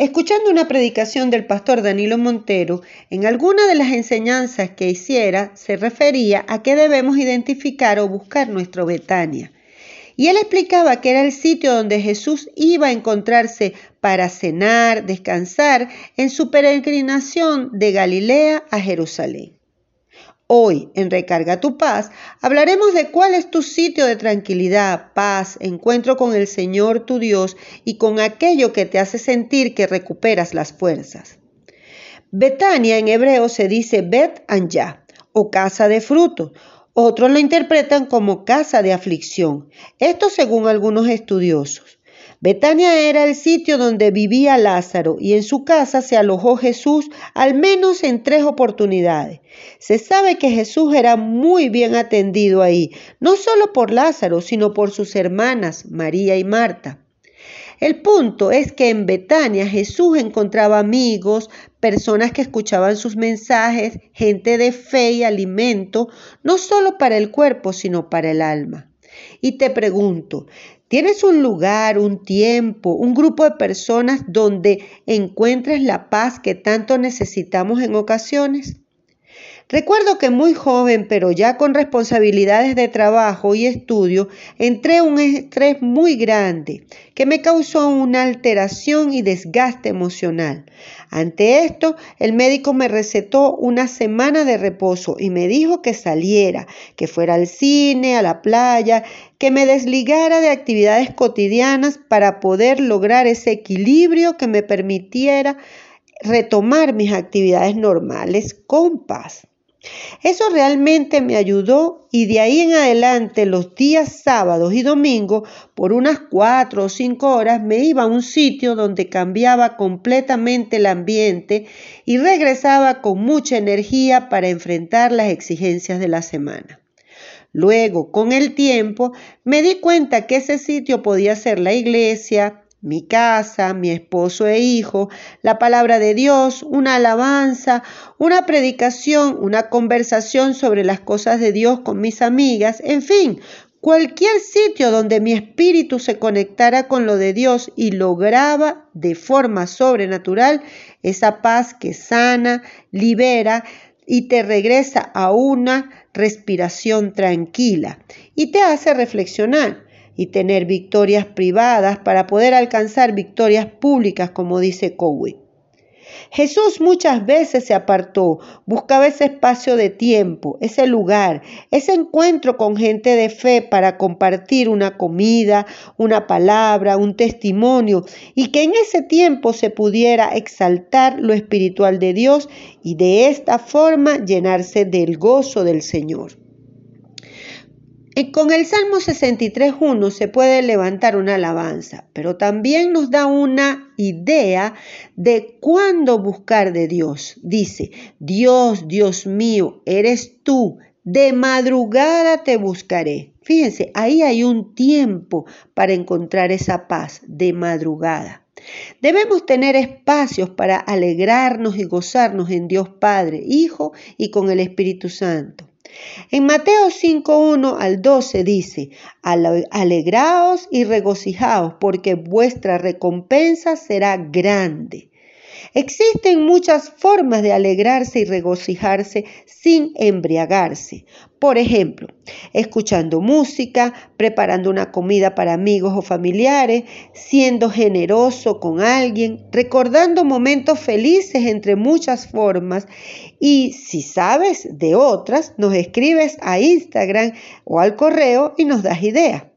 Escuchando una predicación del pastor Danilo Montero, en alguna de las enseñanzas que hiciera se refería a que debemos identificar o buscar nuestro Betania. Y él explicaba que era el sitio donde Jesús iba a encontrarse para cenar, descansar en su peregrinación de Galilea a Jerusalén. Hoy, en Recarga tu Paz, hablaremos de cuál es tu sitio de tranquilidad, paz, encuentro con el Señor tu Dios y con aquello que te hace sentir que recuperas las fuerzas. Betania en hebreo se dice Bet Anja o casa de fruto. Otros lo interpretan como casa de aflicción. Esto según algunos estudiosos. Betania era el sitio donde vivía Lázaro y en su casa se alojó Jesús al menos en tres oportunidades. Se sabe que Jesús era muy bien atendido ahí, no solo por Lázaro, sino por sus hermanas María y Marta. El punto es que en Betania Jesús encontraba amigos, personas que escuchaban sus mensajes, gente de fe y alimento, no solo para el cuerpo, sino para el alma. Y te pregunto, ¿Tienes un lugar, un tiempo, un grupo de personas donde encuentres la paz que tanto necesitamos en ocasiones? Recuerdo que muy joven, pero ya con responsabilidades de trabajo y estudio, entré en un estrés muy grande que me causó una alteración y desgaste emocional. Ante esto, el médico me recetó una semana de reposo y me dijo que saliera, que fuera al cine, a la playa, que me desligara de actividades cotidianas para poder lograr ese equilibrio que me permitiera retomar mis actividades normales con paz. Eso realmente me ayudó y de ahí en adelante los días sábados y domingos por unas cuatro o cinco horas me iba a un sitio donde cambiaba completamente el ambiente y regresaba con mucha energía para enfrentar las exigencias de la semana. Luego, con el tiempo, me di cuenta que ese sitio podía ser la iglesia, mi casa, mi esposo e hijo, la palabra de Dios, una alabanza, una predicación, una conversación sobre las cosas de Dios con mis amigas, en fin, cualquier sitio donde mi espíritu se conectara con lo de Dios y lograba de forma sobrenatural esa paz que sana, libera y te regresa a una respiración tranquila y te hace reflexionar y tener victorias privadas para poder alcanzar victorias públicas, como dice Cowie. Jesús muchas veces se apartó, buscaba ese espacio de tiempo, ese lugar, ese encuentro con gente de fe para compartir una comida, una palabra, un testimonio y que en ese tiempo se pudiera exaltar lo espiritual de Dios y de esta forma llenarse del gozo del Señor. Y con el Salmo 63.1 se puede levantar una alabanza, pero también nos da una idea de cuándo buscar de Dios. Dice, Dios, Dios mío, eres tú, de madrugada te buscaré. Fíjense, ahí hay un tiempo para encontrar esa paz, de madrugada. Debemos tener espacios para alegrarnos y gozarnos en Dios Padre, Hijo y con el Espíritu Santo. En Mateo 5.1 al 12 dice, alegraos y regocijaos porque vuestra recompensa será grande Existen muchas formas de alegrarse y regocijarse sin embriagarse. Por ejemplo, escuchando música, preparando una comida para amigos o familiares, siendo generoso con alguien, recordando momentos felices entre muchas formas. Y si sabes de otras, nos escribes a Instagram o al correo y nos das ideas.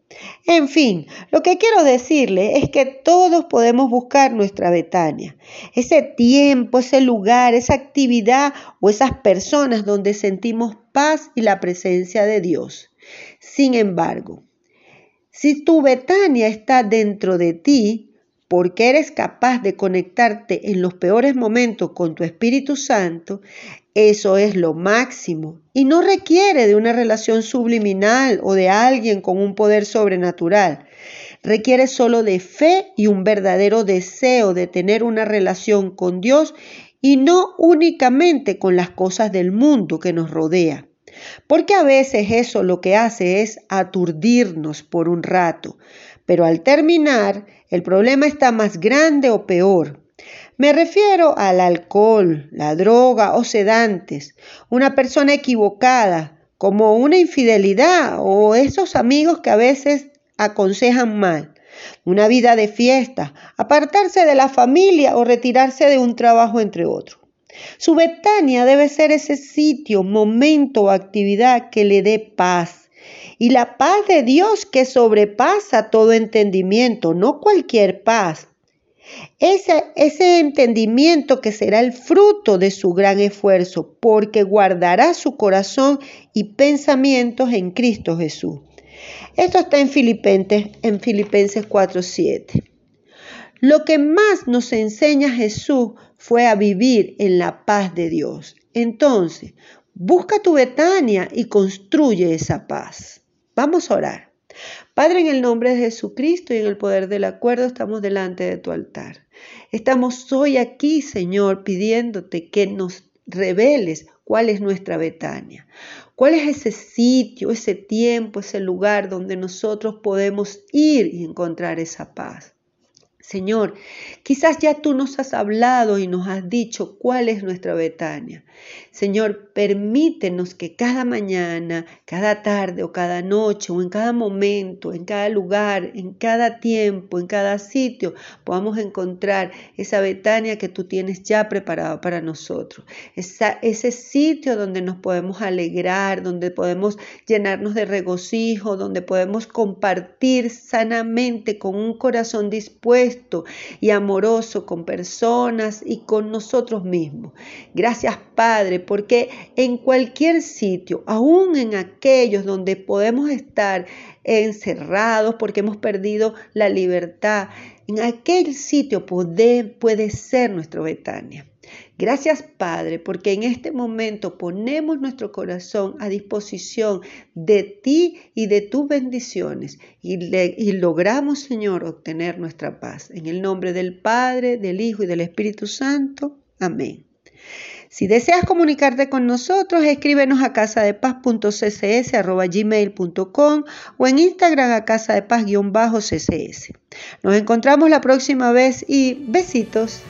En fin, lo que quiero decirle es que todos podemos buscar nuestra Betania, ese tiempo, ese lugar, esa actividad o esas personas donde sentimos paz y la presencia de Dios. Sin embargo, si tu Betania está dentro de ti, porque eres capaz de conectarte en los peores momentos con tu Espíritu Santo, eso es lo máximo y no requiere de una relación subliminal o de alguien con un poder sobrenatural. Requiere solo de fe y un verdadero deseo de tener una relación con Dios y no únicamente con las cosas del mundo que nos rodea. Porque a veces eso lo que hace es aturdirnos por un rato, pero al terminar el problema está más grande o peor. Me refiero al alcohol, la droga o sedantes, una persona equivocada, como una infidelidad o esos amigos que a veces aconsejan mal, una vida de fiesta, apartarse de la familia o retirarse de un trabajo, entre otros. Su Betania debe ser ese sitio, momento o actividad que le dé paz. Y la paz de Dios que sobrepasa todo entendimiento, no cualquier paz. Ese, ese entendimiento que será el fruto de su gran esfuerzo, porque guardará su corazón y pensamientos en Cristo Jesús. Esto está en Filipenses, en Filipenses 4:7. Lo que más nos enseña Jesús fue a vivir en la paz de Dios. Entonces, busca tu Betania y construye esa paz. Vamos a orar. Padre, en el nombre de Jesucristo y en el poder del acuerdo, estamos delante de tu altar. Estamos hoy aquí, Señor, pidiéndote que nos reveles cuál es nuestra Betania. ¿Cuál es ese sitio, ese tiempo, ese lugar donde nosotros podemos ir y encontrar esa paz? Señor, quizás ya tú nos has hablado y nos has dicho cuál es nuestra Betania. Señor, permítenos que cada mañana, cada tarde o cada noche o en cada momento, en cada lugar, en cada tiempo, en cada sitio, podamos encontrar esa Betania que tú tienes ya preparada para nosotros. ese sitio donde nos podemos alegrar, donde podemos llenarnos de regocijo, donde podemos compartir sanamente con un corazón dispuesto y amoroso con personas y con nosotros mismos. Gracias Padre, porque en cualquier sitio, aún en aquellos donde podemos estar encerrados porque hemos perdido la libertad, en aquel sitio puede, puede ser nuestro Betania. Gracias Padre, porque en este momento ponemos nuestro corazón a disposición de ti y de tus bendiciones y, y, logramos, Señor, obtener nuestra paz. En el nombre del Padre, del Hijo y del Espíritu Santo. Amén. Si deseas comunicarte con nosotros, escríbenos a casadepaz.ccs.gmail.com o en Instagram a casadepaz-ccs. Nos encontramos la próxima vez y besitos.